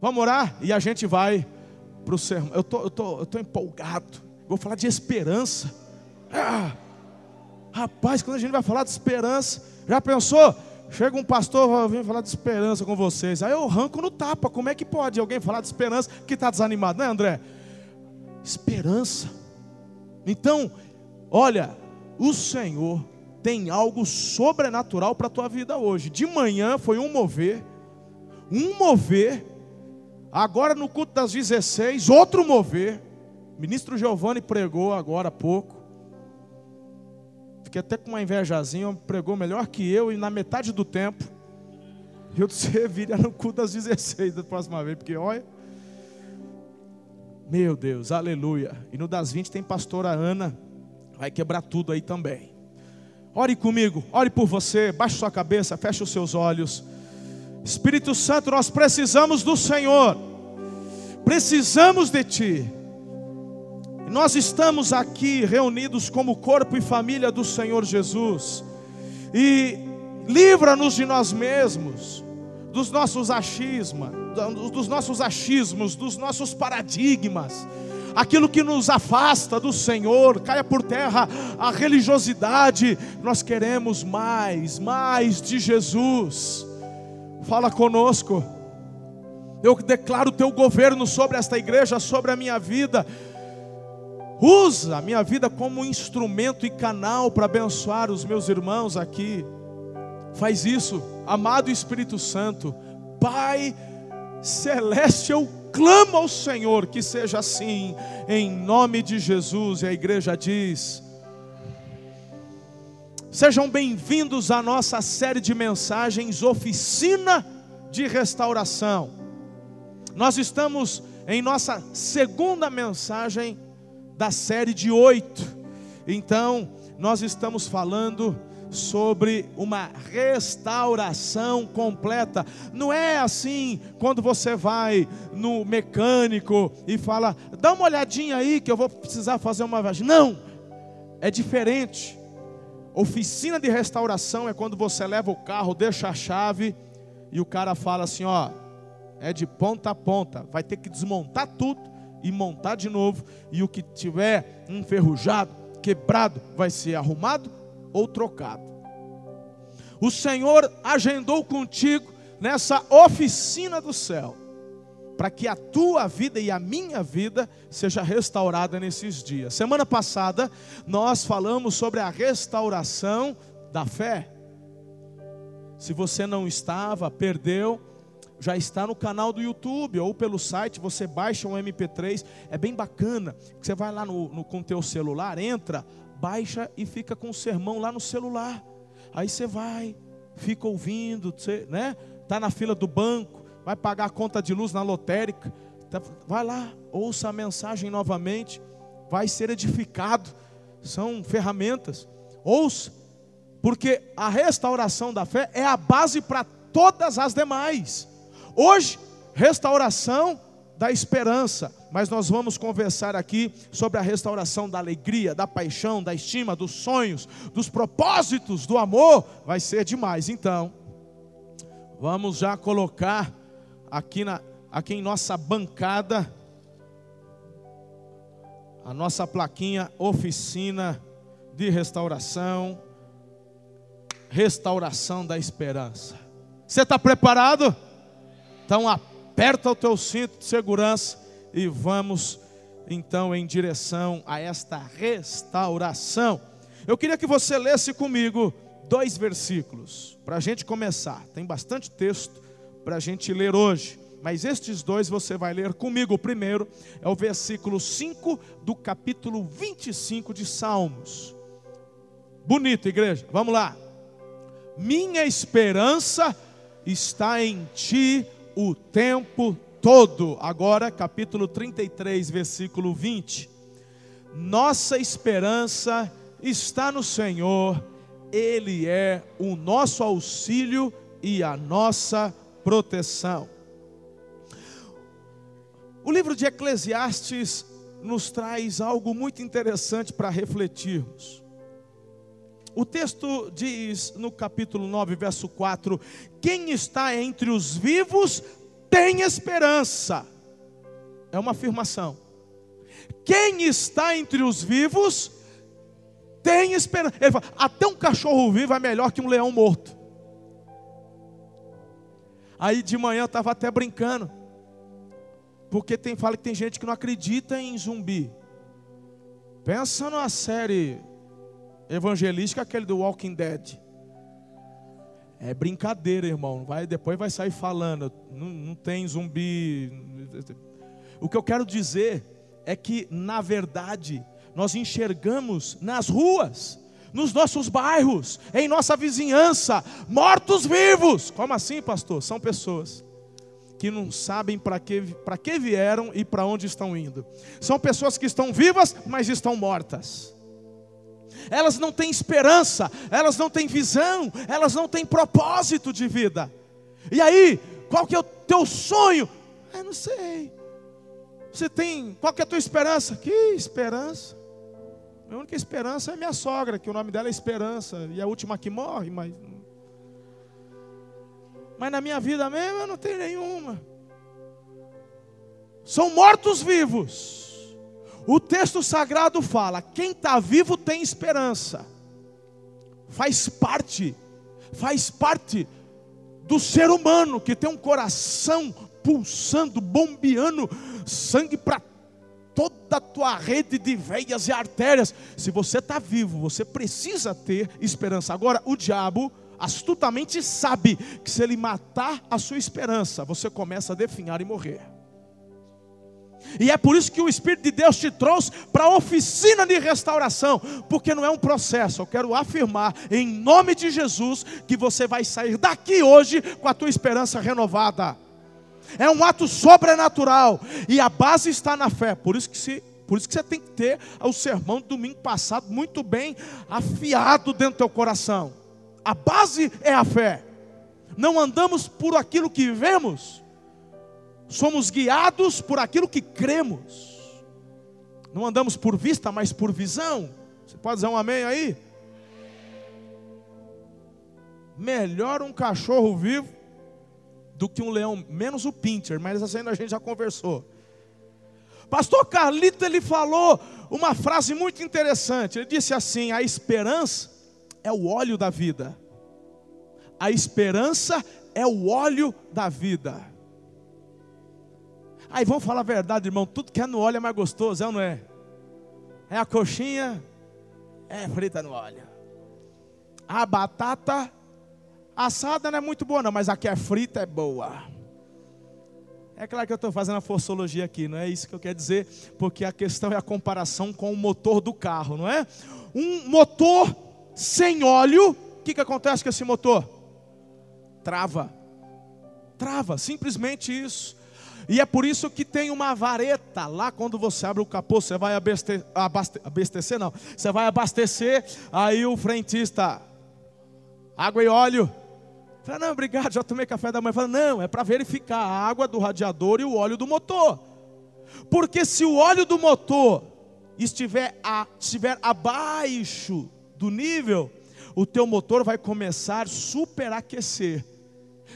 Vamos orar e a gente vai para o sermão. Eu tô, eu tô, eu tô empolgado. Vou falar de esperança. Ah, rapaz, quando a gente vai falar de esperança, já pensou? Chega um pastor, vir falar de esperança com vocês. Aí eu arranco no tapa. Como é que pode alguém falar de esperança que está desanimado, né, André? Esperança. Então, olha, o Senhor tem algo sobrenatural para a tua vida hoje. De manhã foi um mover, um mover. Agora no culto das 16, outro mover. Ministro Giovanni pregou agora há pouco. Fiquei até com uma invejazinha, pregou melhor que eu e na metade do tempo. Eu serviria no culto das 16 da próxima vez, porque olha. Meu Deus, aleluia. E no das 20 tem pastora Ana, vai quebrar tudo aí também. Ore comigo, ore por você, baixe sua cabeça, feche os seus olhos. Espírito Santo, nós precisamos do Senhor, precisamos de Ti. Nós estamos aqui reunidos como corpo e família do Senhor Jesus. E livra-nos de nós mesmos, dos nossos achismos, dos nossos achismos, dos nossos paradigmas. Aquilo que nos afasta do Senhor, caia por terra a religiosidade. Nós queremos mais, mais de Jesus. Fala conosco. Eu declaro o teu governo sobre esta igreja, sobre a minha vida. Usa a minha vida como instrumento e canal para abençoar os meus irmãos aqui. Faz isso, amado Espírito Santo. Pai celeste, eu clamo ao Senhor que seja assim, em nome de Jesus. E a igreja diz: Sejam bem-vindos à nossa série de mensagens Oficina de Restauração. Nós estamos em nossa segunda mensagem da série de oito. Então, nós estamos falando sobre uma restauração completa. Não é assim quando você vai no mecânico e fala: dá uma olhadinha aí que eu vou precisar fazer uma viagem. Não, é diferente. Oficina de restauração é quando você leva o carro, deixa a chave e o cara fala assim: ó, é de ponta a ponta, vai ter que desmontar tudo e montar de novo, e o que tiver enferrujado, quebrado, vai ser arrumado ou trocado. O Senhor agendou contigo nessa oficina do céu, para que a tua vida e a minha vida seja restaurada nesses dias. Semana passada nós falamos sobre a restauração da fé. Se você não estava, perdeu, já está no canal do YouTube ou pelo site, você baixa um MP3, é bem bacana. Você vai lá no, no com teu celular, entra, baixa e fica com o sermão lá no celular. Aí você vai, fica ouvindo, você, né? Tá na fila do banco, vai pagar a conta de luz na lotérica, tá, vai lá, ouça a mensagem novamente, vai ser edificado. São ferramentas. Ouça, porque a restauração da fé é a base para todas as demais. Hoje, restauração da esperança, mas nós vamos conversar aqui sobre a restauração da alegria, da paixão, da estima, dos sonhos, dos propósitos, do amor. Vai ser demais. Então, vamos já colocar aqui, na, aqui em nossa bancada a nossa plaquinha oficina de restauração, restauração da esperança. Você está preparado? Então aperta o teu cinto de segurança e vamos então em direção a esta restauração. Eu queria que você lesse comigo dois versículos para a gente começar. Tem bastante texto para a gente ler hoje, mas estes dois você vai ler comigo. O primeiro é o versículo 5 do capítulo 25 de Salmos. Bonito, igreja, vamos lá. Minha esperança está em ti, o tempo todo. Agora, capítulo 33, versículo 20. Nossa esperança está no Senhor, Ele é o nosso auxílio e a nossa proteção. O livro de Eclesiastes nos traz algo muito interessante para refletirmos. O texto diz no capítulo 9, verso 4: Quem está entre os vivos tem esperança. É uma afirmação. Quem está entre os vivos tem esperança. Ele fala, até um cachorro vivo é melhor que um leão morto. Aí de manhã eu estava até brincando. Porque tem, fala que tem gente que não acredita em zumbi. Pensa numa série evangelística, aquele do Walking Dead. É brincadeira, irmão. Vai, depois vai sair falando. Não, não tem zumbi. O que eu quero dizer é que, na verdade, nós enxergamos nas ruas, nos nossos bairros, em nossa vizinhança, mortos-vivos. Como assim, pastor? São pessoas que não sabem para que, que vieram e para onde estão indo. São pessoas que estão vivas, mas estão mortas. Elas não têm esperança, elas não têm visão, elas não têm propósito de vida. E aí, qual que é o teu sonho? Eu não sei. Você tem, qual que é a tua esperança? Que esperança? A única esperança é minha sogra, que o nome dela é Esperança, e a última que morre, mas. Mas na minha vida mesmo eu não tenho nenhuma. São mortos-vivos. O texto sagrado fala: quem está vivo tem esperança. Faz parte, faz parte do ser humano que tem um coração pulsando, bombeando sangue para toda a tua rede de veias e artérias. Se você está vivo, você precisa ter esperança. Agora, o diabo astutamente sabe que se ele matar a sua esperança, você começa a definhar e morrer. E é por isso que o Espírito de Deus te trouxe para a oficina de restauração, porque não é um processo. Eu quero afirmar, em nome de Jesus, que você vai sair daqui hoje com a tua esperança renovada é um ato sobrenatural e a base está na fé. Por isso que se por isso que você tem que ter o sermão do domingo passado muito bem afiado dentro do teu coração. A base é a fé. Não andamos por aquilo que vemos, somos guiados por aquilo que cremos. Não andamos por vista, mas por visão. Você pode dizer um amém aí? Melhor um cachorro vivo do que um leão, menos o Pinter, mas assim a gente já conversou. Pastor Carlito ele falou uma frase muito interessante. Ele disse assim: a esperança é o óleo da vida. A esperança é o óleo da vida. Aí vamos falar a verdade, irmão. Tudo que é no óleo é mais gostoso, é ou não é? É a coxinha, é frita no óleo. A batata Assada não é muito boa, não, mas a que é frita é boa. É claro que eu estou fazendo a forçologia aqui, não é isso que eu quero dizer, porque a questão é a comparação com o motor do carro, não é? Um motor sem óleo, o que, que acontece com esse motor? Trava. Trava, simplesmente isso. E é por isso que tem uma vareta lá quando você abre o capô, você vai abastecer, abastecer não, você vai abastecer, aí o frentista, água e óleo, Fala, não, obrigado, já tomei café da manhã. Fala, não, é para verificar a água do radiador e o óleo do motor. Porque se o óleo do motor estiver, a, estiver abaixo do nível, o teu motor vai começar a superaquecer.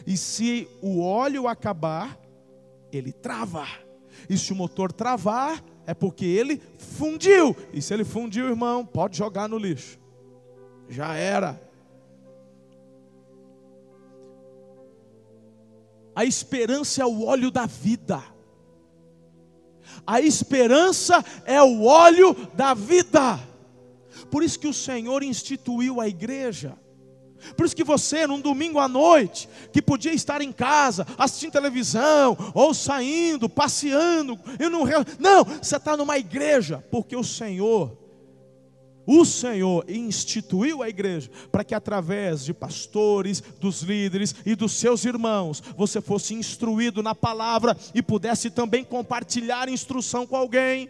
E se o óleo acabar, ele trava. E se o motor travar, é porque ele fundiu. E se ele fundiu, irmão, pode jogar no lixo. Já era. A esperança é o óleo da vida. A esperança é o óleo da vida. Por isso que o Senhor instituiu a igreja. Por isso que você, num domingo à noite, que podia estar em casa, assistindo televisão, ou saindo, passeando, eu não, não, você está numa igreja, porque o Senhor o Senhor instituiu a igreja para que através de pastores, dos líderes e dos seus irmãos, você fosse instruído na palavra e pudesse também compartilhar instrução com alguém,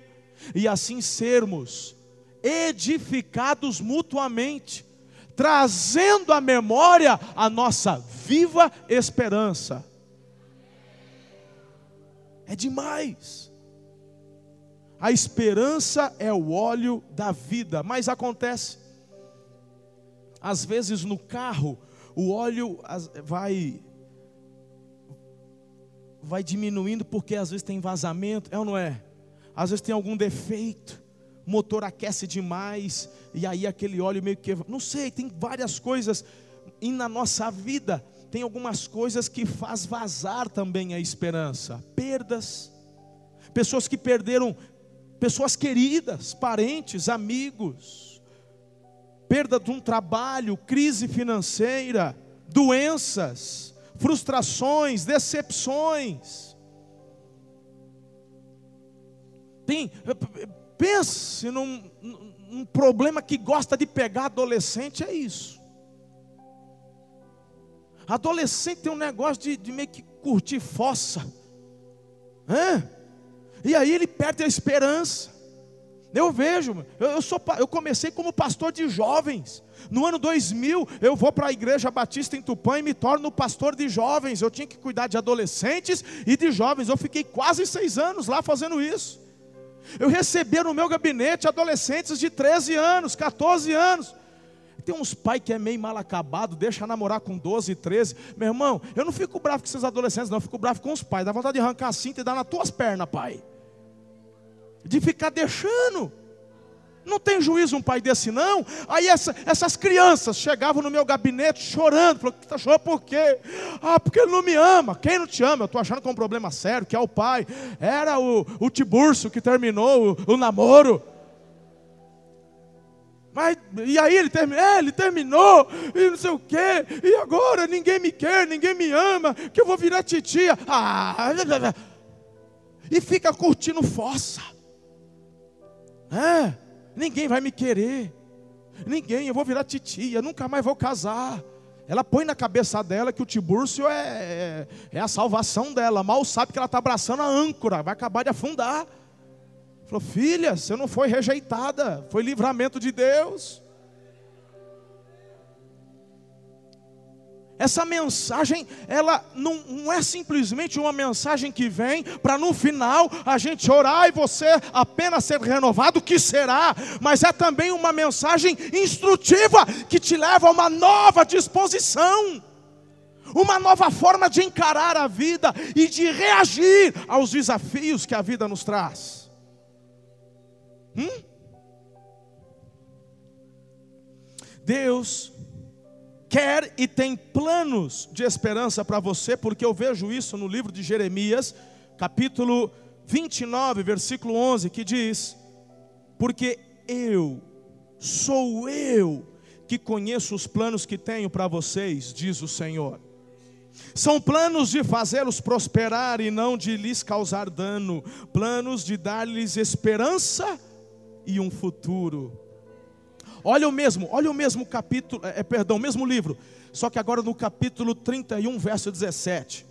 e assim sermos edificados mutuamente, trazendo à memória a nossa viva esperança. É demais. A esperança é o óleo da vida, mas acontece, às vezes no carro, o óleo vai vai diminuindo porque às vezes tem vazamento, é ou não é? Às vezes tem algum defeito, o motor aquece demais, e aí aquele óleo meio que. Não sei, tem várias coisas. E na nossa vida, tem algumas coisas que faz vazar também a esperança. Perdas, pessoas que perderam, pessoas queridas, parentes, amigos, perda de um trabalho, crise financeira, doenças, frustrações, decepções. Tem, pense num, num problema que gosta de pegar adolescente, é isso. Adolescente tem um negócio de, de meio que curtir fossa. É? E aí ele perde a esperança. Eu vejo, eu, sou, eu comecei como pastor de jovens. No ano 2000, eu vou para a igreja batista em Tupã e me torno pastor de jovens. Eu tinha que cuidar de adolescentes e de jovens. Eu fiquei quase seis anos lá fazendo isso. Eu recebia no meu gabinete adolescentes de 13 anos, 14 anos. Tem uns pais que é meio mal acabado, deixa namorar com 12, 13. Meu irmão, eu não fico bravo com esses adolescentes, não, eu fico bravo com os pais. Dá vontade de arrancar a cinta e dar nas tuas pernas, pai de ficar deixando. Não tem juízo um pai desse, não. Aí essa, essas crianças chegavam no meu gabinete chorando. Falaram, está chorando por quê? Ah, porque ele não me ama. Quem não te ama? Eu estou achando que é um problema sério, que é o pai. Era o, o Tiburcio que terminou o, o namoro. Mas, e aí ele, term, é, ele terminou, e não sei o quê, e agora ninguém me quer, ninguém me ama, que eu vou virar titia. Ah, e fica curtindo fossa. É, ninguém vai me querer. Ninguém, eu vou virar titia, nunca mais vou casar. Ela põe na cabeça dela que o Tibúrcio é, é, é a salvação dela. Mal sabe que ela está abraçando a âncora, vai acabar de afundar. Falou, filha, você não foi rejeitada, foi livramento de Deus. Essa mensagem, ela não, não, é simplesmente uma mensagem que vem para no final a gente orar e você apenas ser renovado, que será, mas é também uma mensagem instrutiva que te leva a uma nova disposição, uma nova forma de encarar a vida e de reagir aos desafios que a vida nos traz. Hum? Deus quer e tem planos de esperança para você, porque eu vejo isso no livro de Jeremias, capítulo 29, versículo 11, que diz: Porque eu, sou eu que conheço os planos que tenho para vocês, diz o Senhor. São planos de fazê-los prosperar e não de lhes causar dano, planos de dar-lhes esperança e um futuro. Olha o mesmo, olha o mesmo capítulo, é, é, perdão, o mesmo livro, só que agora no capítulo 31, verso 17.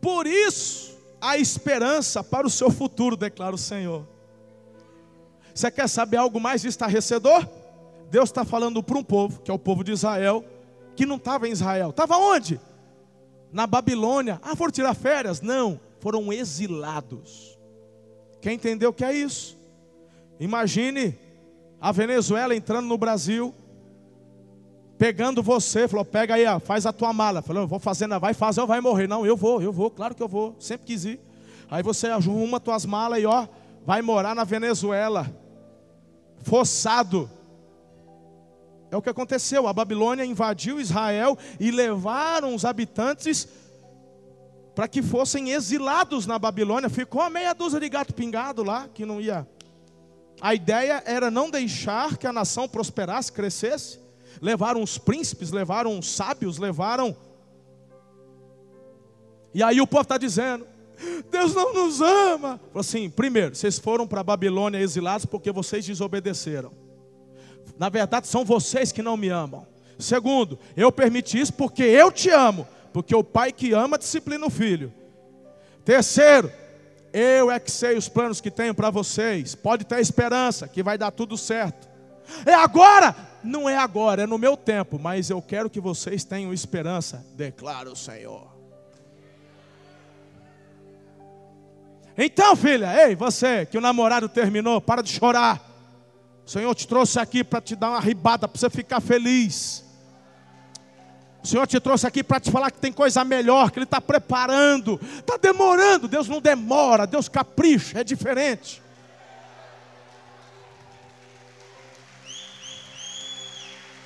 Por isso a esperança para o seu futuro, declara o Senhor. Você quer saber algo mais estarrecedor? Deus está falando para um povo, que é o povo de Israel, que não estava em Israel. Estava onde? Na Babilônia. Ah, foram tirar férias? Não, foram exilados. Quem entendeu o que é isso? Imagine a Venezuela entrando no Brasil, pegando você, falou: pega aí, ó, faz a tua mala. Falou: vou fazer, vai fazer ou vai morrer? Não, eu vou, eu vou, claro que eu vou, sempre quis ir. Aí você arruma tuas malas e ó, vai morar na Venezuela, forçado. É o que aconteceu. A Babilônia invadiu Israel e levaram os habitantes para que fossem exilados na Babilônia. Ficou a meia dúzia de gato pingado lá, que não ia a ideia era não deixar que a nação prosperasse, crescesse. Levaram os príncipes, levaram os sábios, levaram. E aí o povo está dizendo: Deus não nos ama. Assim: primeiro, vocês foram para a Babilônia exilados porque vocês desobedeceram. Na verdade, são vocês que não me amam. Segundo, eu permiti isso porque eu te amo. Porque o pai que ama disciplina o filho. Terceiro, eu é que sei os planos que tenho para vocês. Pode ter esperança que vai dar tudo certo. É agora? Não é agora, é no meu tempo, mas eu quero que vocês tenham esperança, declara o Senhor. Então, filha, ei, você que o namorado terminou, para de chorar. O Senhor te trouxe aqui para te dar uma ribada, para você ficar feliz. O Senhor te trouxe aqui para te falar que tem coisa melhor, que Ele está preparando. Está demorando. Deus não demora, Deus capricha, é diferente.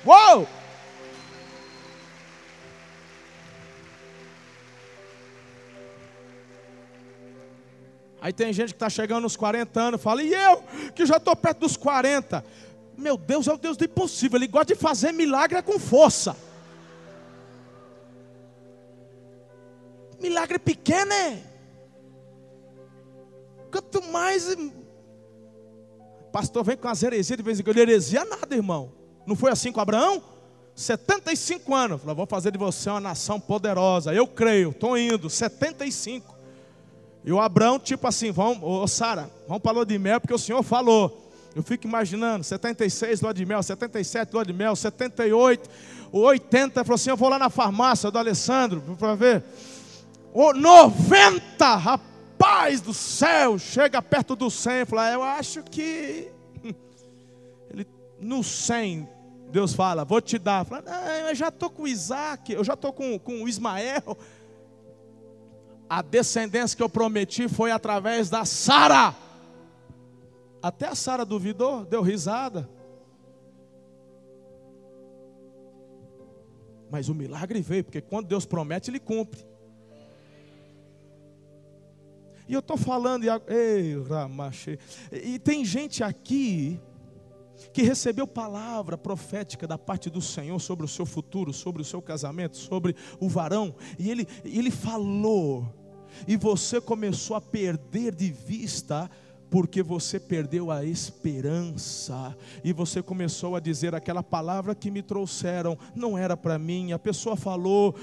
Uou! Aí tem gente que está chegando nos 40 anos, fala, e eu, que já estou perto dos 40. Meu Deus é o Deus do impossível, Ele gosta de fazer milagre com força. Milagre pequeno é. Quanto mais. Pastor vem com as heresias de vez em quando. Heresia nada, irmão. Não foi assim com Abraão? 75 anos. Falou, vou fazer de você uma nação poderosa. Eu creio, estou indo. 75. E o Abraão, tipo assim, vamos, ô Sara, vamos para lua de mel, porque o Senhor falou. Eu fico imaginando, 76 lua de mel, 77 lua de mel, 78, 80, falou assim, eu vou lá na farmácia do Alessandro para ver. O 90, rapaz do céu, chega perto do 100, fala, eu acho que ele no 100 Deus fala, vou te dar. Fala, eu já estou com Isaac, eu já estou com, com Ismael a descendência que eu prometi foi através da Sara. Até a Sara duvidou, deu risada. Mas o milagre veio, porque quando Deus promete, Ele cumpre. E eu estou falando, e, e tem gente aqui que recebeu palavra profética da parte do Senhor sobre o seu futuro, sobre o seu casamento, sobre o varão, e ele, ele falou, e você começou a perder de vista porque você perdeu a esperança e você começou a dizer aquela palavra que me trouxeram, não era para mim. A pessoa falou,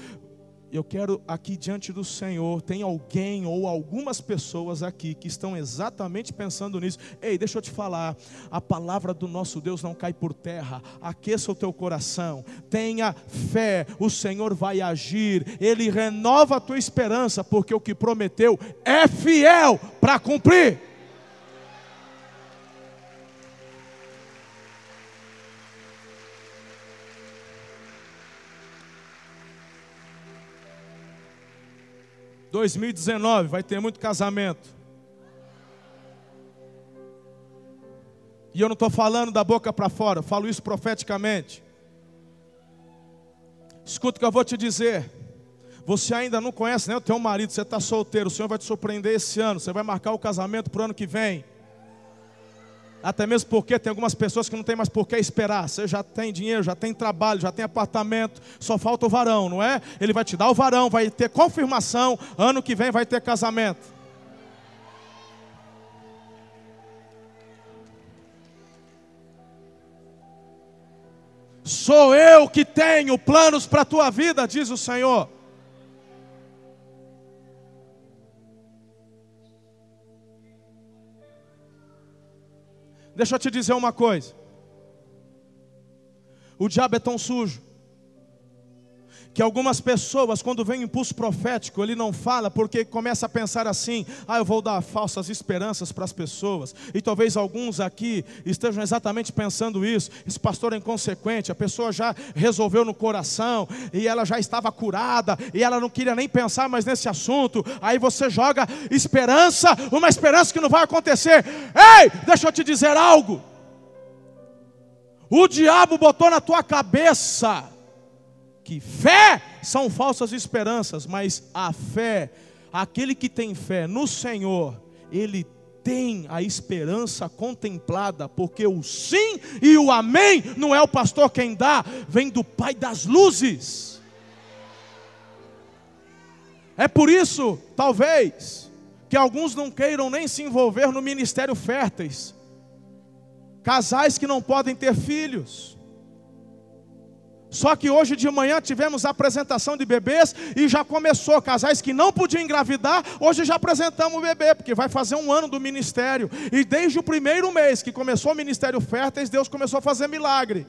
eu quero aqui diante do Senhor, tem alguém ou algumas pessoas aqui que estão exatamente pensando nisso. Ei, deixa eu te falar, a palavra do nosso Deus não cai por terra. Aqueça o teu coração. Tenha fé, o Senhor vai agir. Ele renova a tua esperança, porque o que prometeu é fiel para cumprir. 2019 vai ter muito casamento. E eu não estou falando da boca para fora, falo isso profeticamente. Escuta o que eu vou te dizer. Você ainda não conhece né, o teu marido, você está solteiro, o Senhor vai te surpreender esse ano, você vai marcar o casamento para o ano que vem. Até mesmo porque tem algumas pessoas que não tem mais por que esperar. Você já tem dinheiro, já tem trabalho, já tem apartamento, só falta o varão, não é? Ele vai te dar o varão, vai ter confirmação, ano que vem vai ter casamento. Sou eu que tenho planos para a tua vida, diz o Senhor. Deixa eu te dizer uma coisa. O diabo é tão sujo que algumas pessoas, quando vem um impulso profético, ele não fala porque começa a pensar assim: ah, eu vou dar falsas esperanças para as pessoas. E talvez alguns aqui estejam exatamente pensando isso. Esse pastor é inconsequente, a pessoa já resolveu no coração e ela já estava curada e ela não queria nem pensar mais nesse assunto. Aí você joga esperança, uma esperança que não vai acontecer. Ei, deixa eu te dizer algo. O diabo botou na tua cabeça que fé são falsas esperanças, mas a fé, aquele que tem fé no Senhor, ele tem a esperança contemplada, porque o sim e o amém não é o pastor quem dá, vem do Pai das luzes. É por isso, talvez, que alguns não queiram nem se envolver no ministério férteis. Casais que não podem ter filhos, só que hoje de manhã tivemos apresentação de bebês e já começou. Casais que não podiam engravidar, hoje já apresentamos o bebê, porque vai fazer um ano do ministério. E desde o primeiro mês que começou o Ministério Férteis, Deus começou a fazer milagre.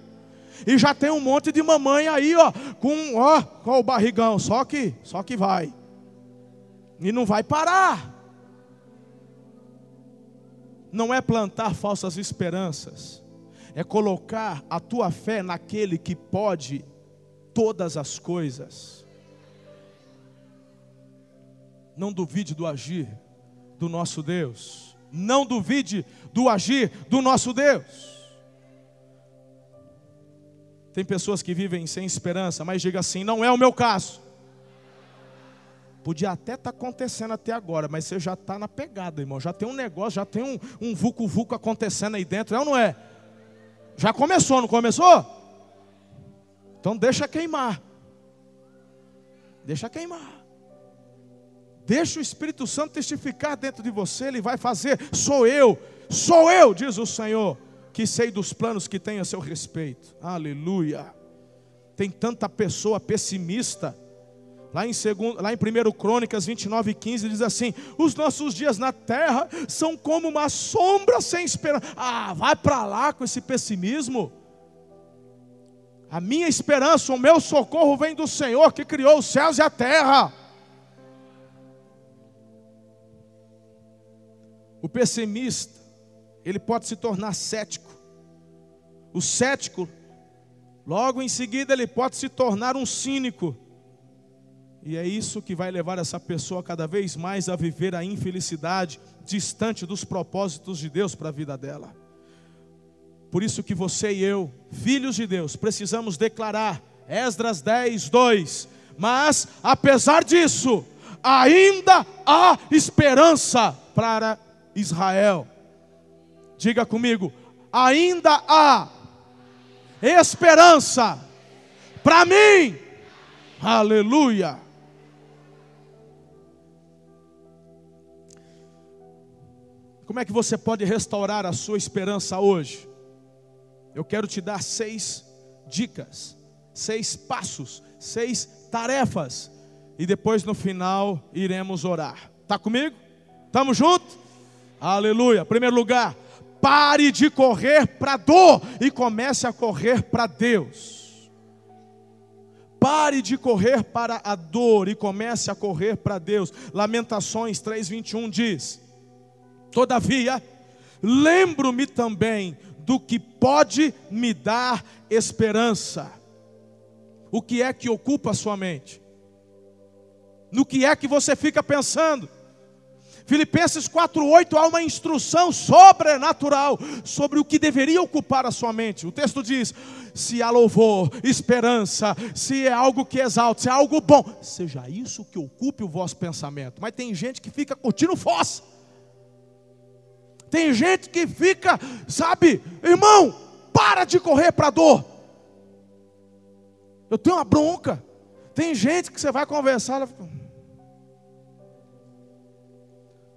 E já tem um monte de mamãe aí, ó, com, ó, com o barrigão. Só que, só que vai. E não vai parar. Não é plantar falsas esperanças é colocar a tua fé naquele que pode todas as coisas. Não duvide do agir do nosso Deus. Não duvide do agir do nosso Deus. Tem pessoas que vivem sem esperança, mas diga assim: não é o meu caso. Podia até estar tá acontecendo até agora, mas você já está na pegada, irmão. Já tem um negócio, já tem um, um vulco-vulco acontecendo aí dentro, é ou não é? Já começou, não começou? Então deixa queimar. Deixa queimar. Deixa o Espírito Santo testificar dentro de você, ele vai fazer. Sou eu, sou eu, diz o Senhor, que sei dos planos que tenho a seu respeito. Aleluia. Tem tanta pessoa pessimista Lá em, segundo, lá em 1 Crônicas 29, 15 diz assim: Os nossos dias na terra são como uma sombra sem esperança. Ah, vai para lá com esse pessimismo. A minha esperança, o meu socorro vem do Senhor que criou os céus e a terra. O pessimista, ele pode se tornar cético. O cético, logo em seguida, ele pode se tornar um cínico. E é isso que vai levar essa pessoa cada vez mais a viver a infelicidade distante dos propósitos de Deus para a vida dela. Por isso que você e eu, filhos de Deus, precisamos declarar Esdras 10, 2. Mas, apesar disso, ainda há esperança para Israel. Diga comigo, ainda há esperança para mim. Aleluia. Como é que você pode restaurar a sua esperança hoje? Eu quero te dar seis dicas, seis passos, seis tarefas. E depois no final iremos orar. Tá comigo? Tamo junto? Aleluia. Primeiro lugar, pare de correr para dor e comece a correr para Deus. Pare de correr para a dor e comece a correr para Deus. Lamentações 3:21 diz: Todavia, lembro-me também do que pode me dar esperança. O que é que ocupa a sua mente? No que é que você fica pensando? Filipenses 4:8 há uma instrução sobrenatural sobre o que deveria ocupar a sua mente. O texto diz: se há louvor, esperança, se é algo que exalte, se é algo bom, seja isso que ocupe o vosso pensamento. Mas tem gente que fica curtindo fossa. Tem gente que fica, sabe, irmão, para de correr para a dor. Eu tenho uma bronca. Tem gente que você vai conversar, ela fica...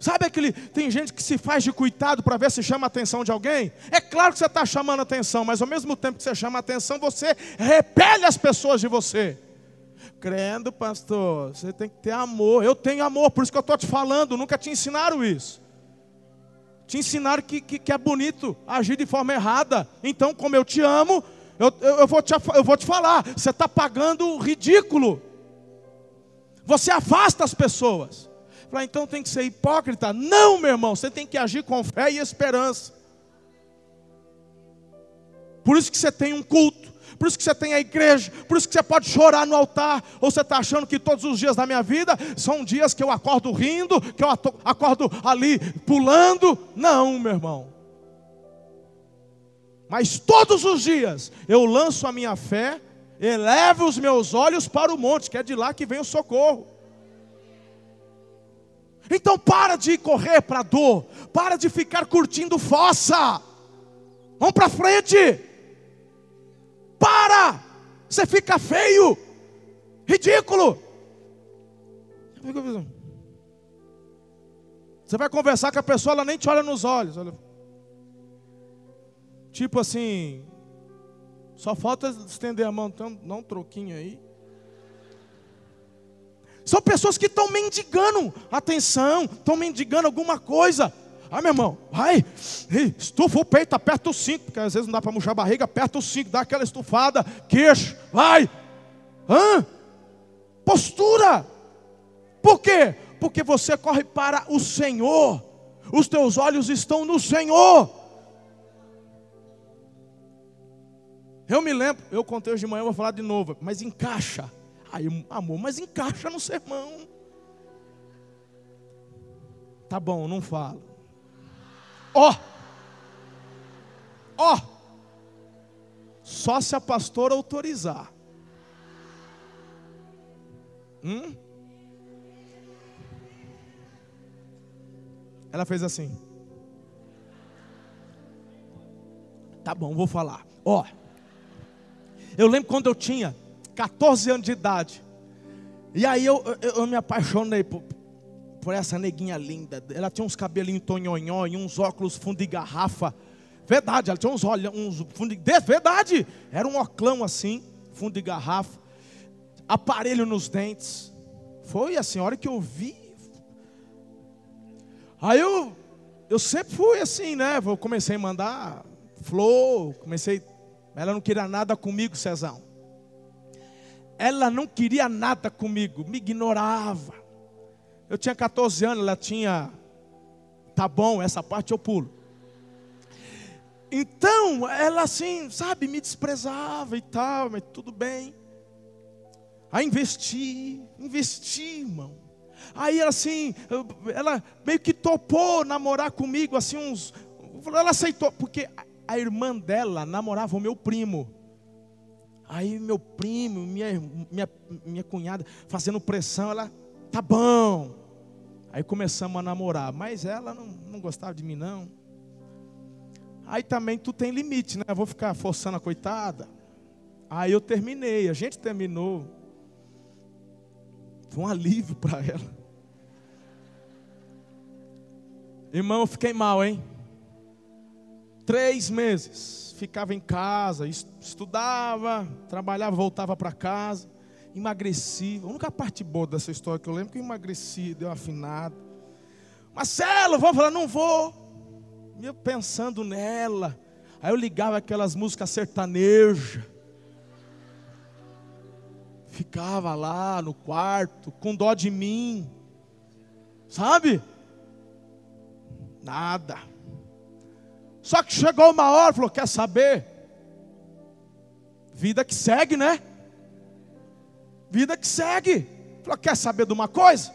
Sabe aquele. Tem gente que se faz de coitado para ver se chama a atenção de alguém? É claro que você está chamando a atenção, mas ao mesmo tempo que você chama a atenção, você repele as pessoas de você. Crendo, pastor, você tem que ter amor. Eu tenho amor, por isso que eu estou te falando, nunca te ensinaram isso. Te ensinaram que, que, que, é bonito agir de forma errada. Então, como eu te amo, eu, eu, eu vou, te, eu vou te falar: você está pagando ridículo. Você afasta as pessoas. Fala, então tem que ser hipócrita. Não, meu irmão, você tem que agir com fé e esperança. Por isso que você tem um culto por isso que você tem a igreja, por isso que você pode chorar no altar, ou você está achando que todos os dias da minha vida são dias que eu acordo rindo, que eu acordo ali pulando. Não, meu irmão. Mas todos os dias eu lanço a minha fé, elevo os meus olhos para o monte, que é de lá que vem o socorro. Então para de correr para a dor, para de ficar curtindo fossa. Vamos para frente. Para! Você fica feio, ridículo. Você vai conversar com a pessoa, ela nem te olha nos olhos. Olha. Tipo assim, só falta estender a mão, então, dá um troquinho aí. São pessoas que estão mendigando atenção, estão mendigando alguma coisa. Ah, meu irmão, vai, estufa o peito, aperta o cinco, porque às vezes não dá para murchar a barriga, aperta o cinco, dá aquela estufada, queixo, vai. Hã? Postura. Por quê? Porque você corre para o Senhor. Os teus olhos estão no Senhor. Eu me lembro, eu contei hoje de manhã, vou falar de novo, mas encaixa. Aí, amor, mas encaixa no sermão. Tá bom, não falo. Ó! Oh, Ó! Oh, só se a pastora autorizar. Hum? Ela fez assim. Tá bom, vou falar. Ó, oh, eu lembro quando eu tinha 14 anos de idade. E aí eu, eu, eu me apaixonei por, por, essa neguinha linda. Ela tinha uns cabelinhos tonhonhó e uns óculos fundo de garrafa. Verdade, ela tinha uns olhos, uns fundo de, verdade. Era um oclão assim, fundo de garrafa. Aparelho nos dentes. Foi assim, a hora que eu vi. Aí eu, eu sempre fui assim, né? Eu comecei a mandar flor, comecei. Ela não queria nada comigo, Cezão. Ela não queria nada comigo, me ignorava. Eu tinha 14 anos, ela tinha. Tá bom, essa parte eu pulo. Então, ela assim, sabe, me desprezava e tal, mas tudo bem. Aí investi, investi, irmão. Aí ela assim, ela meio que topou namorar comigo, assim, uns. Ela aceitou, porque a irmã dela namorava o meu primo. Aí meu primo, minha, minha, minha cunhada, fazendo pressão, ela, tá bom. Aí começamos a namorar, mas ela não, não gostava de mim, não. Aí também tu tem limite, né? Eu vou ficar forçando a coitada. Aí eu terminei, a gente terminou. Foi um alívio para ela. Irmão, eu fiquei mal, hein? Três meses, ficava em casa, estudava, trabalhava, voltava para casa, emagreci. A única parte boa dessa história que eu lembro é que eu emagreci, deu afinado. Marcelo, vamos falar, não vou. E eu pensando nela. Aí eu ligava aquelas músicas sertanejas. Ficava lá no quarto, com dó de mim. Sabe? Nada. Só que chegou uma hora, falou: quer saber? Vida que segue, né? Vida que segue. Falou: quer saber de uma coisa?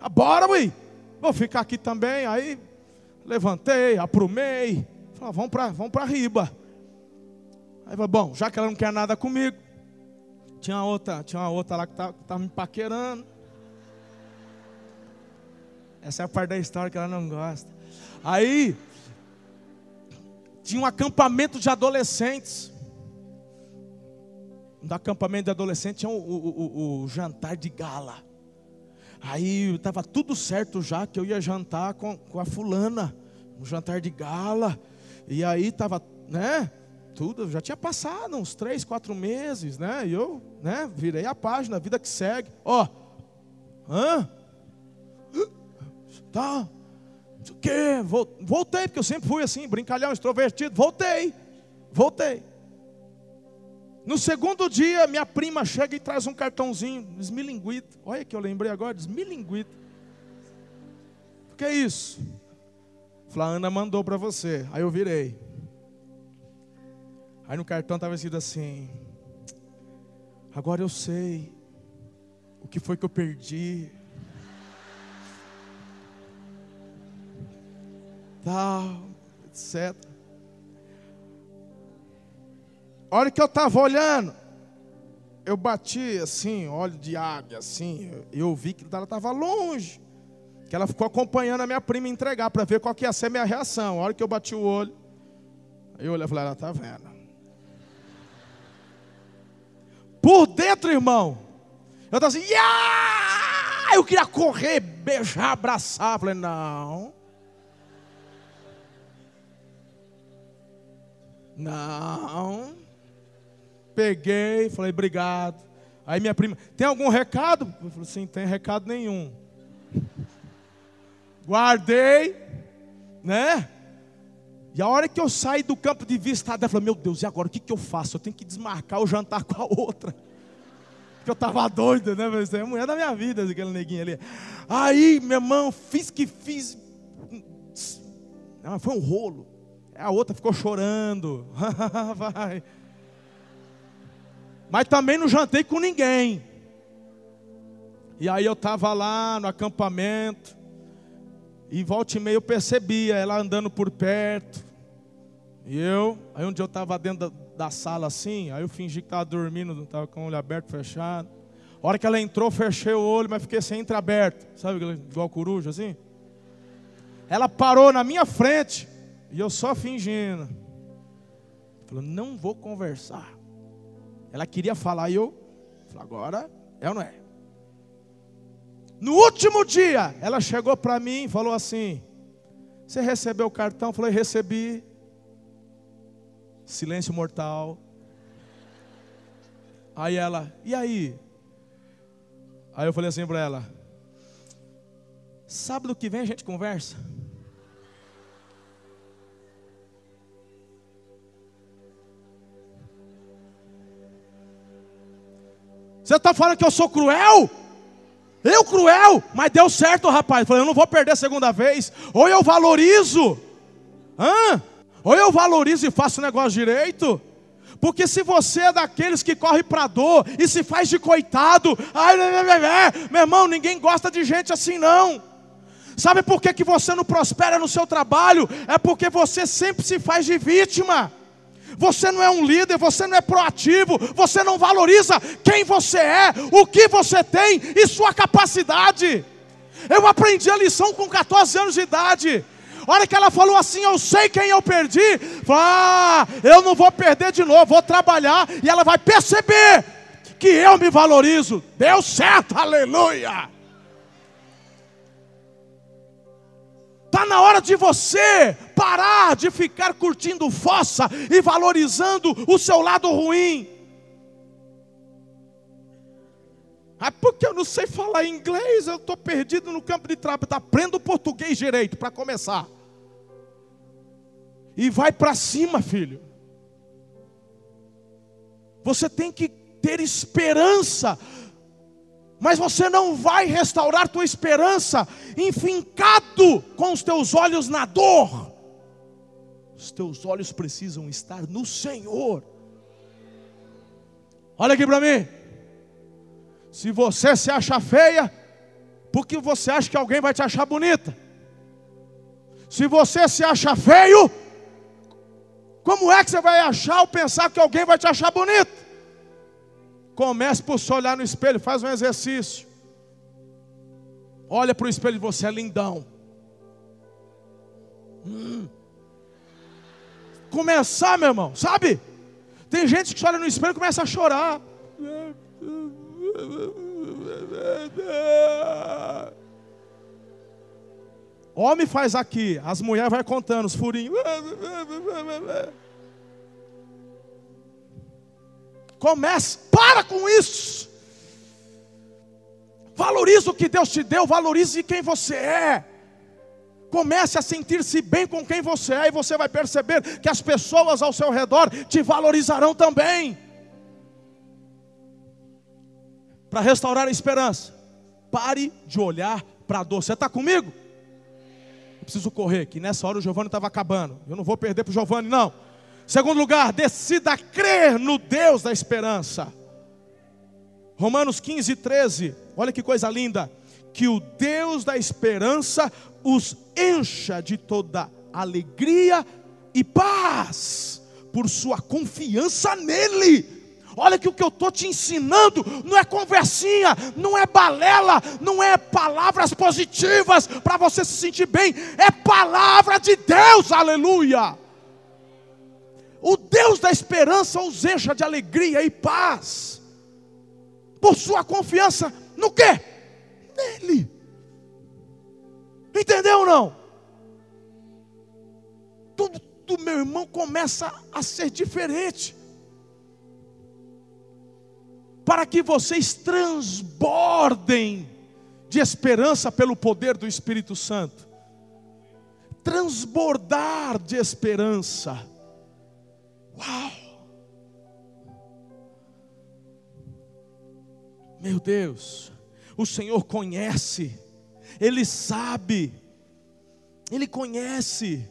Ah, bora, ui. Vou ficar aqui também. Aí levantei, aprumei. Falei: vamos para vamos para riba. Aí falou: bom, já que ela não quer nada comigo, tinha outra, tinha uma outra lá que estava me paquerando. Essa é a parte da história que ela não gosta. Aí tinha um acampamento de adolescentes. No acampamento de adolescentes tinha o, o, o, o jantar de gala. Aí estava tudo certo já que eu ia jantar com, com a fulana. Um jantar de gala. E aí estava, né? Tudo, já tinha passado uns três, quatro meses, né? E eu, né? Virei a página, vida que segue. Ó, hã? Tá, o quê? Voltei, porque eu sempre fui assim, brincalhão, extrovertido. Voltei, voltei. No segundo dia, minha prima chega e traz um cartãozinho, desmilinguido. Olha que eu lembrei agora, desmilinguido. O que é isso? A Ana mandou para você. Aí eu virei. Aí no cartão estava escrito assim: Agora eu sei o que foi que eu perdi. tal, etc. A hora que eu estava olhando, eu bati assim, óleo de água, assim, eu vi que ela estava longe. Que ela ficou acompanhando a minha prima entregar para ver qual que ia ser a minha reação. A hora que eu bati o olho, eu olhei e falei, ela está vendo. Por dentro, irmão, eu estava assim, yeah! eu queria correr, beijar, abraçar. Falei, não. Não. Peguei, falei, obrigado. Aí minha prima, tem algum recado? Eu falei assim, tem recado nenhum. Guardei, né? E a hora que eu saí do campo de vista, ela falou, meu Deus, e agora o que, que eu faço? Eu tenho que desmarcar o jantar com a outra. Porque eu estava doido, né? É a mulher da minha vida, aquele neguinho ali. Aí, meu irmão, fiz que fiz. Não, foi um rolo. A outra ficou chorando. Vai. Mas também não jantei com ninguém. E aí eu estava lá no acampamento. E volta e meia eu percebia ela andando por perto. E eu, aí um dia eu estava dentro da, da, sala assim, aí eu fingi que estava dormindo, estava com o olho aberto, fechado. A hora que ela entrou, fechei o olho, mas fiquei sem entreaberto. Sabe, igual coruja assim? Ela parou na minha frente e eu só fingindo. Falou, não vou conversar. Ela queria falar e eu, agora é ou não é? No último dia, ela chegou para mim e falou assim: Você recebeu o cartão? Eu falei, recebi. Silêncio mortal. Aí ela, e aí? Aí eu falei assim para ela: Sábado que vem a gente conversa. Você está falando que eu sou cruel? Eu cruel, mas deu certo, rapaz. Falei, eu não vou perder a segunda vez. Ou eu valorizo, hã? ou eu valorizo e faço o negócio direito. Porque se você é daqueles que corre para dor e se faz de coitado, ai, meu irmão, ninguém gosta de gente assim não. Sabe por que, que você não prospera no seu trabalho? É porque você sempre se faz de vítima. Você não é um líder, você não é proativo, você não valoriza quem você é, o que você tem e sua capacidade. Eu aprendi a lição com 14 anos de idade. A hora que ela falou assim, eu sei quem eu perdi, falei, ah, eu não vou perder de novo, vou trabalhar e ela vai perceber que eu me valorizo. Deu certo, aleluia. Está na hora de você parar de ficar curtindo fossa e valorizando o seu lado ruim. Ah, porque eu não sei falar inglês, eu estou perdido no campo de trabalho. Aprenda o português direito para começar. E vai para cima, filho. Você tem que ter esperança mas você não vai restaurar tua esperança enfincado com os teus olhos na dor. Os teus olhos precisam estar no Senhor. Olha aqui para mim. Se você se acha feia, porque você acha que alguém vai te achar bonita. Se você se acha feio, como é que você vai achar ou pensar que alguém vai te achar bonito? Comece por se olhar no espelho, faz um exercício. Olha para o espelho você é lindão. Hum. Começar, meu irmão, sabe? Tem gente que olha no espelho e começa a chorar. Homem faz aqui, as mulheres vai contando os furinhos. Comece, para com isso. Valorize o que Deus te deu, valorize quem você é. Comece a sentir-se bem com quem você é, e você vai perceber que as pessoas ao seu redor te valorizarão também. Para restaurar a esperança, pare de olhar para a dor. Você está comigo? Eu preciso correr, que nessa hora o Giovanni estava acabando. Eu não vou perder para o Giovanni, não. Segundo lugar, decida crer no Deus da esperança. Romanos 15, 13. Olha que coisa linda. Que o Deus da esperança os encha de toda alegria e paz, por sua confiança nele. Olha que o que eu estou te ensinando não é conversinha, não é balela, não é palavras positivas para você se sentir bem, é palavra de Deus, aleluia. O Deus da esperança os encha de alegria e paz. Por sua confiança no quê? Nele. Entendeu ou não? Tudo do meu irmão começa a ser diferente. Para que vocês transbordem de esperança pelo poder do Espírito Santo. Transbordar de esperança Uau! Meu Deus, o Senhor conhece, Ele sabe, Ele conhece.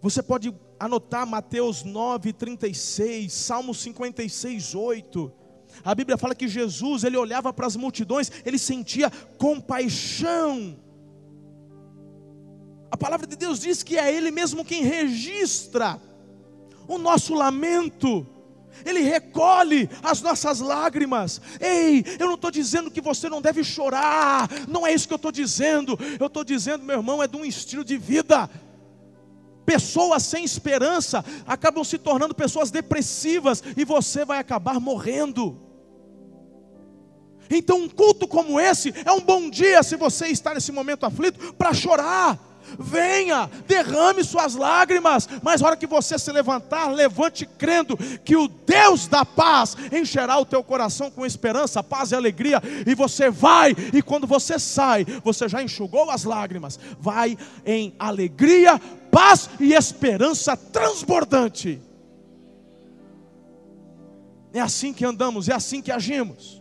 Você pode anotar Mateus 9, 36, Salmo 56, 8. A Bíblia fala que Jesus, ele olhava para as multidões, ele sentia compaixão. A palavra de Deus diz que é Ele mesmo quem registra o nosso lamento. Ele recolhe as nossas lágrimas. Ei, eu não estou dizendo que você não deve chorar, não é isso que eu estou dizendo. Eu estou dizendo, meu irmão, é de um estilo de vida. Pessoas sem esperança acabam se tornando pessoas depressivas e você vai acabar morrendo. Então, um culto como esse é um bom dia se você está nesse momento aflito para chorar venha, derrame suas lágrimas, mas na hora que você se levantar, levante crendo que o Deus da paz encherá o teu coração com esperança, paz e alegria, e você vai, e quando você sai, você já enxugou as lágrimas, vai em alegria, paz e esperança transbordante. É assim que andamos, é assim que agimos.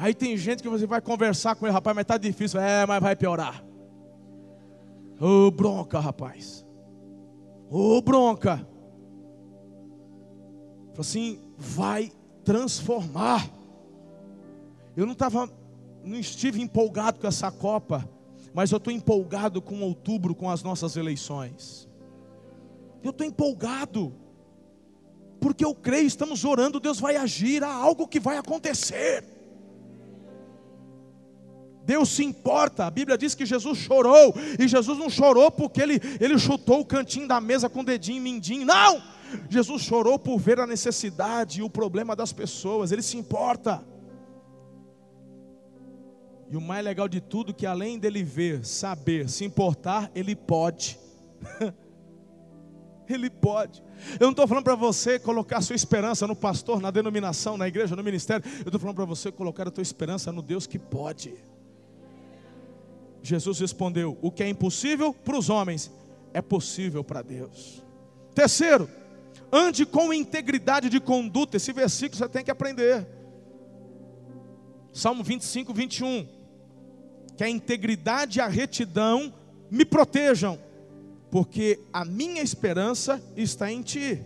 Aí tem gente que você vai conversar com ele, rapaz, mas tá difícil. É, mas vai piorar. Ô oh, bronca, rapaz. Ô oh, bronca. Assim, vai transformar. Eu não estava, não estive empolgado com essa Copa, mas eu estou empolgado com outubro, com as nossas eleições. Eu estou empolgado, porque eu creio, estamos orando, Deus vai agir, há algo que vai acontecer. Deus se importa. A Bíblia diz que Jesus chorou, e Jesus não chorou porque ele, ele chutou o cantinho da mesa com dedinho mindinho. Não! Jesus chorou por ver a necessidade e o problema das pessoas. Ele se importa. E o mais legal de tudo que além dele ver, saber, se importar, ele pode. ele pode. Eu não estou falando para você colocar sua esperança no pastor, na denominação, na igreja, no ministério. Eu estou falando para você colocar a tua esperança no Deus que pode. Jesus respondeu: O que é impossível para os homens é possível para Deus. Terceiro, ande com integridade de conduta. Esse versículo você tem que aprender. Salmo 25, 21. Que a integridade e a retidão me protejam, porque a minha esperança está em ti.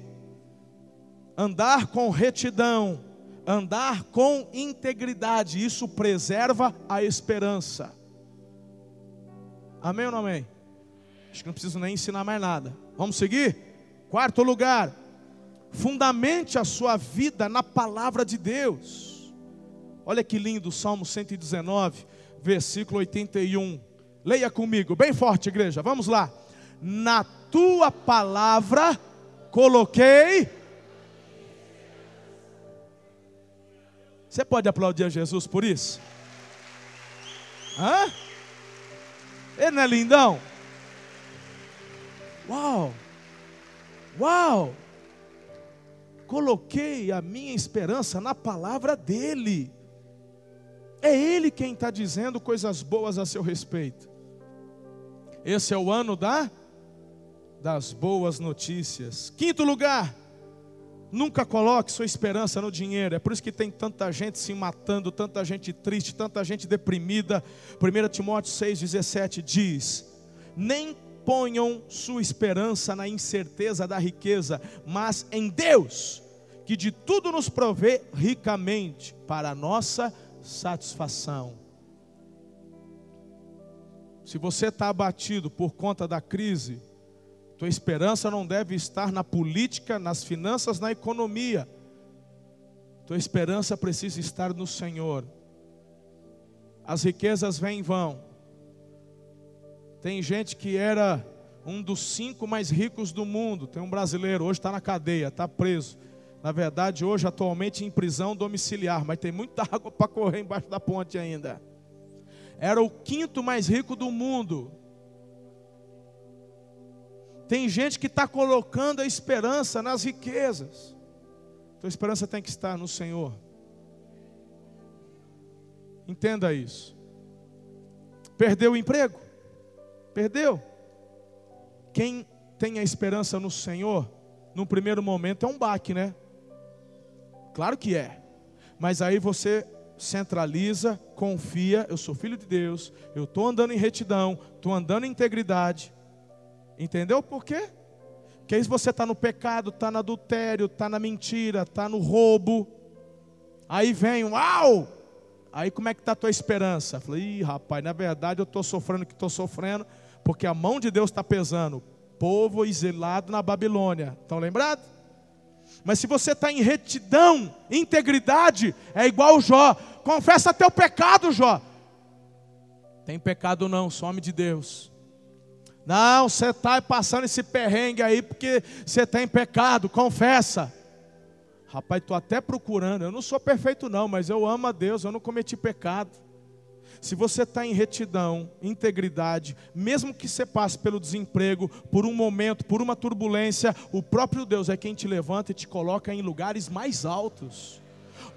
Andar com retidão, andar com integridade, isso preserva a esperança. Amém ou não amém? Acho que não preciso nem ensinar mais nada. Vamos seguir? Quarto lugar, fundamente a sua vida na palavra de Deus. Olha que lindo, Salmo 119, versículo 81. Leia comigo, bem forte, igreja. Vamos lá. Na tua palavra coloquei. Você pode aplaudir a Jesus por isso? Hã? Ele não é lindão? Uau! Uau! Coloquei a minha esperança na palavra dEle. É Ele quem está dizendo coisas boas a seu respeito. Esse é o ano da das boas notícias. Quinto lugar, Nunca coloque sua esperança no dinheiro. É por isso que tem tanta gente se matando, tanta gente triste, tanta gente deprimida. 1 Timóteo 6,17 diz: Nem ponham sua esperança na incerteza da riqueza, mas em Deus, que de tudo nos provê ricamente para a nossa satisfação. Se você está abatido por conta da crise, tua esperança não deve estar na política, nas finanças, na economia. Tua esperança precisa estar no Senhor. As riquezas vêm e vão. Tem gente que era um dos cinco mais ricos do mundo. Tem um brasileiro, hoje está na cadeia, está preso. Na verdade, hoje, atualmente, em prisão domiciliar, mas tem muita água para correr embaixo da ponte ainda. Era o quinto mais rico do mundo. Tem gente que está colocando a esperança nas riquezas. Tua esperança tem que estar no Senhor. Entenda isso. Perdeu o emprego? Perdeu. Quem tem a esperança no Senhor, no primeiro momento é um baque, né? Claro que é. Mas aí você centraliza, confia, eu sou filho de Deus, eu estou andando em retidão, estou andando em integridade. Entendeu por quê? Porque aí você está no pecado, está no adultério, está na mentira, está no roubo. Aí vem, uau! Aí como é que está a tua esperança? Falei, ih, rapaz, na verdade eu estou sofrendo o que estou sofrendo, porque a mão de Deus está pesando. Povo exilado na Babilônia. Estão lembrados? Mas se você está em retidão, integridade, é igual o Jó. Confessa teu pecado, Jó. Tem pecado não, some de Deus. Não, você está passando esse perrengue aí porque você tem pecado, confessa. Rapaz, estou até procurando. Eu não sou perfeito, não, mas eu amo a Deus, eu não cometi pecado. Se você está em retidão, integridade, mesmo que você passe pelo desemprego, por um momento, por uma turbulência, o próprio Deus é quem te levanta e te coloca em lugares mais altos.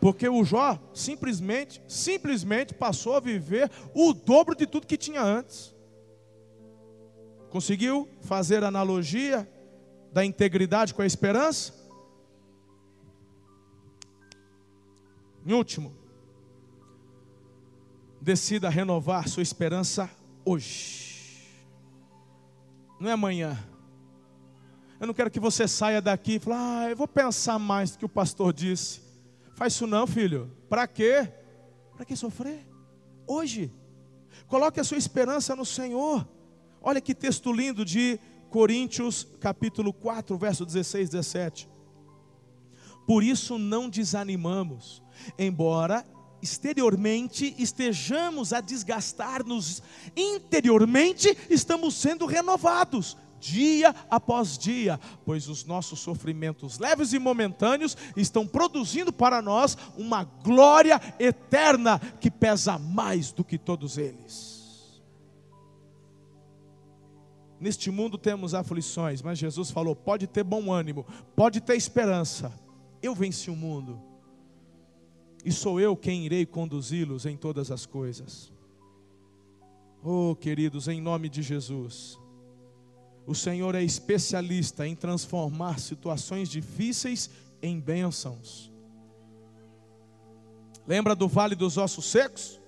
Porque o Jó simplesmente, simplesmente passou a viver o dobro de tudo que tinha antes. Conseguiu fazer analogia da integridade com a esperança? Em último, decida renovar sua esperança hoje, não é amanhã. Eu não quero que você saia daqui e fale, ah, eu vou pensar mais do que o pastor disse. Faz isso não, filho. Para quê? Para que sofrer? Hoje. Coloque a sua esperança no Senhor. Olha que texto lindo de Coríntios, capítulo 4, verso 16, 17. Por isso não desanimamos, embora exteriormente estejamos a desgastar-nos, interiormente estamos sendo renovados dia após dia, pois os nossos sofrimentos leves e momentâneos estão produzindo para nós uma glória eterna que pesa mais do que todos eles. Neste mundo temos aflições, mas Jesus falou: pode ter bom ânimo, pode ter esperança. Eu venci o mundo, e sou eu quem irei conduzi-los em todas as coisas. Oh, queridos, em nome de Jesus, o Senhor é especialista em transformar situações difíceis em bênçãos. Lembra do vale dos ossos secos?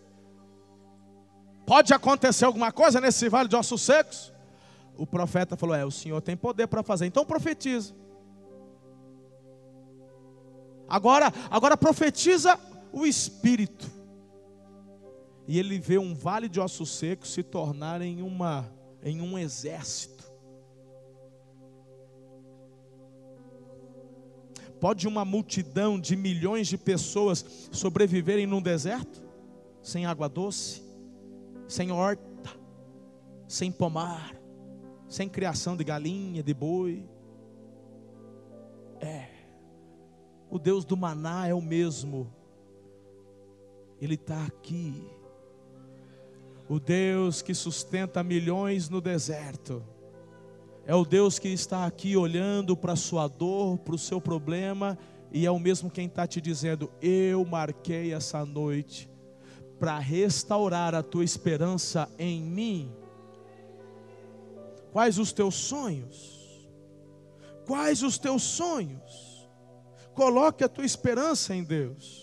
Pode acontecer alguma coisa nesse vale de ossos secos? O profeta falou: É, o Senhor tem poder para fazer, então profetiza. Agora, agora profetiza o Espírito. E ele vê um vale de ossos secos se tornar em, uma, em um exército. Pode uma multidão de milhões de pessoas sobreviverem num deserto? Sem água doce, sem horta, sem pomar, sem criação de galinha, de boi. É, o Deus do maná é o mesmo, Ele está aqui. O Deus que sustenta milhões no deserto, é o Deus que está aqui olhando para a sua dor, para o seu problema, e é o mesmo quem está te dizendo: Eu marquei essa noite para restaurar a tua esperança em mim. Quais os teus sonhos? Quais os teus sonhos? Coloque a tua esperança em Deus.